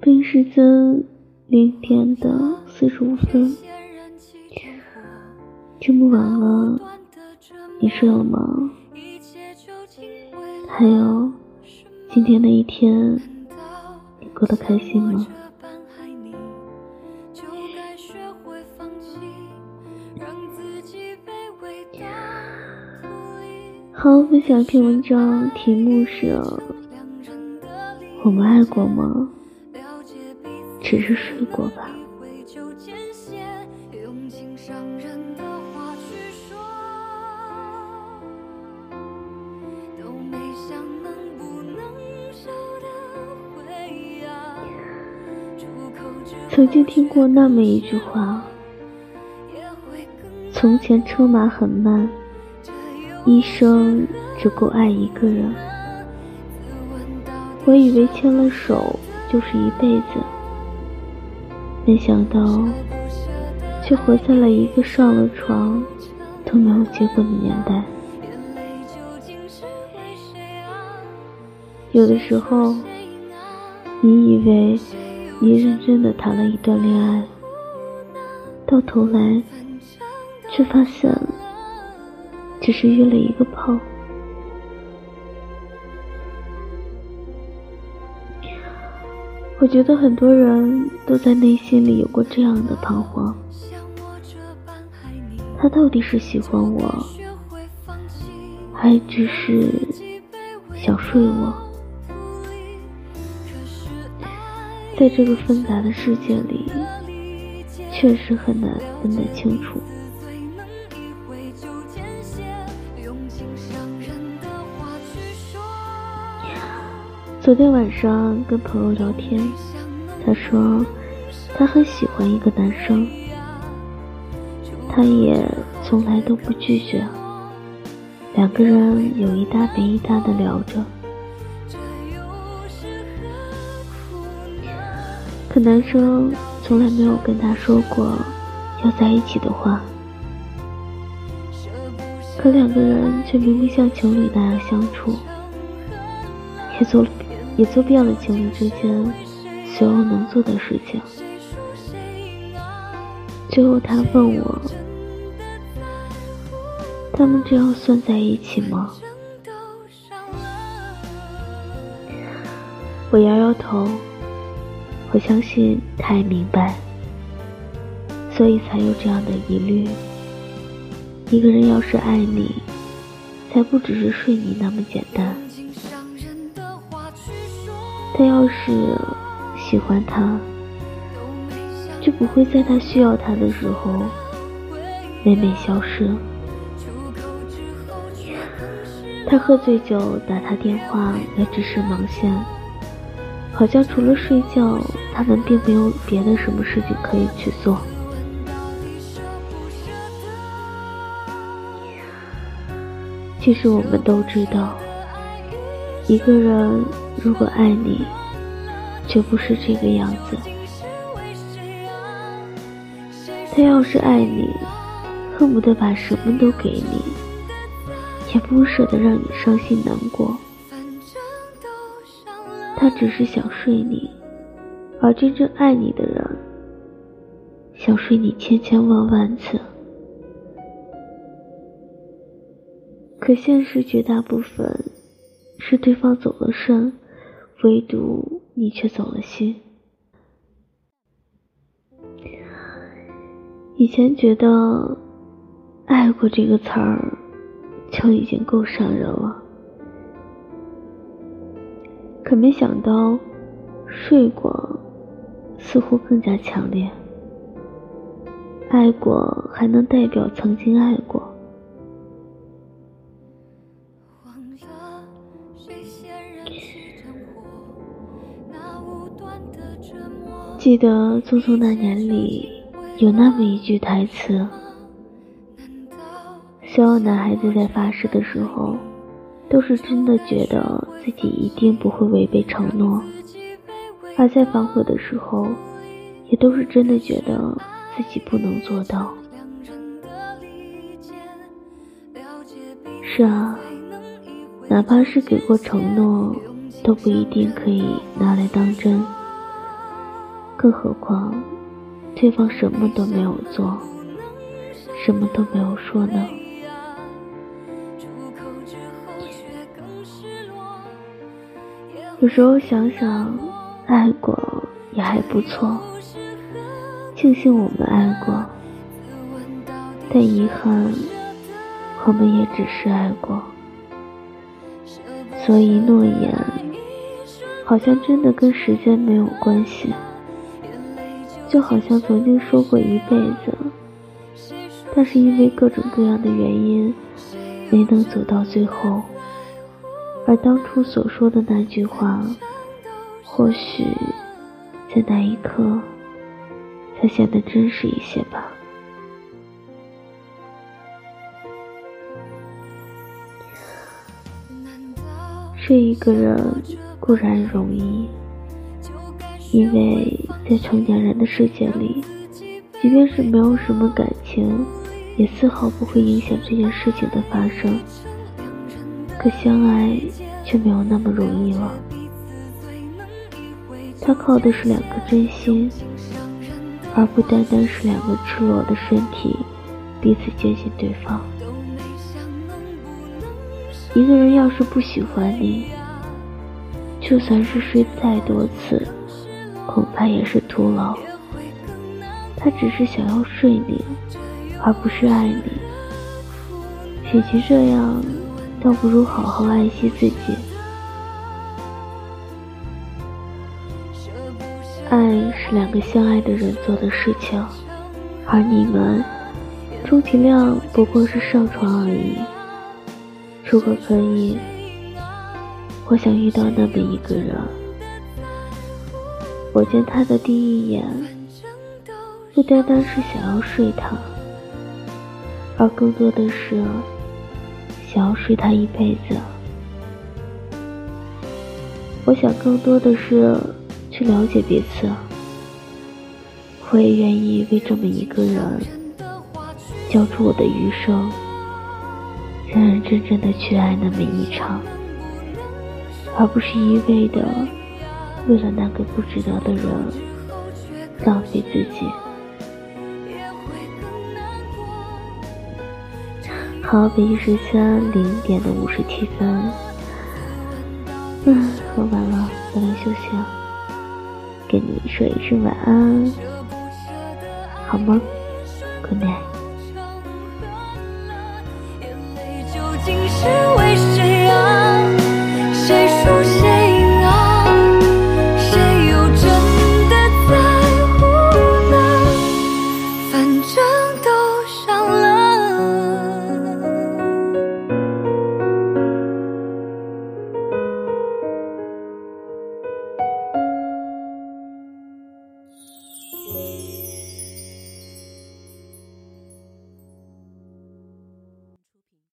北时间零点的四十五分，这么晚了，你睡了吗？还有，今天的一天，你过得开心吗？好，分享一篇文章，题目是：我们爱过吗？只是睡过吧。曾经听过那么一句话：从前车马很慢，一生只够爱一个人。我以为牵了手就是一辈子。没想到，却活在了一个上了床都没有结果的年代。有的时候，你以为你认真的谈了一段恋爱，到头来，却发现只是约了一个炮。我觉得很多人都在内心里有过这样的彷徨：他到底是喜欢我，还只是想睡我？在这个纷杂的世界里，确实很难分得清楚。昨天晚上跟朋友聊天，他说他很喜欢一个男生，他也从来都不拒绝，两个人有一搭没一搭的聊着。可男生从来没有跟他说过要在一起的话，可两个人却明明像情侣那样相处，也做了。也做遍了情侣之间所有能做的事情。最后他问我：“他们这样算在一起吗？”我摇摇头，我相信他也明白，所以才有这样的疑虑。一个人要是爱你，才不只是睡你那么简单。他要是喜欢他，就不会在他需要他的时候每每消失。他喝醉酒打他电话也只是忙线，好像除了睡觉，他们并没有别的什么事情可以去做。其实我们都知道。一个人如果爱你，就不是这个样子。他要是爱你，恨不得把什么都给你，也不舍得让你伤心难过。他只是想睡你，而真正爱你的人，想睡你千千万万次。可现实绝大部分。是对方走了肾，唯独你却走了心。以前觉得“爱过”这个词儿就已经够伤人了，可没想到睡过似乎更加强烈。爱过还能代表曾经爱过。记得《匆匆那年》里有那么一句台词：所有男孩子在发誓的时候，都是真的觉得自己一定不会违背承诺；而在反悔的时候，也都是真的觉得自己不能做到。是啊，哪怕是给过承诺，都不一定可以拿来当真。更何况，对方什么都没有做，什么都没有说呢？有时候想想，爱过也还不错，庆幸我们爱过，但遗憾，我们也只是爱过。所以诺言，好像真的跟时间没有关系，就好像曾经说过一辈子，但是因为各种各样的原因，没能走到最后。而当初所说的那句话，或许在那一刻才显得真实一些吧。睡一个人固然容易，因为在成年人的世界里，即便是没有什么感情，也丝毫不会影响这件事情的发生。可相爱却没有那么容易了，他靠的是两颗真心，而不单单是两个赤裸的身体彼此接近对方。一个人要是不喜欢你，就算是睡再多次，恐怕也是徒劳。他只是想要睡你，而不是爱你。与其这样。倒不如好好爱惜自己。爱是两个相爱的人做的事情，而你们充其量不过是上床而已。如果可以，我想遇到那么一个人。我见他的第一眼，不单单是想要睡他，而更多的是。想要睡他一辈子，我想更多的是去了解彼此。我也愿意为这么一个人交出我的余生，认认真真的去爱那么一场，而不是一味的为了那个不值得的人浪费自己。好，北京时间零点的五十七分，嗯，喝完了，早点休息啊，跟你说一声晚安，好吗？Good night。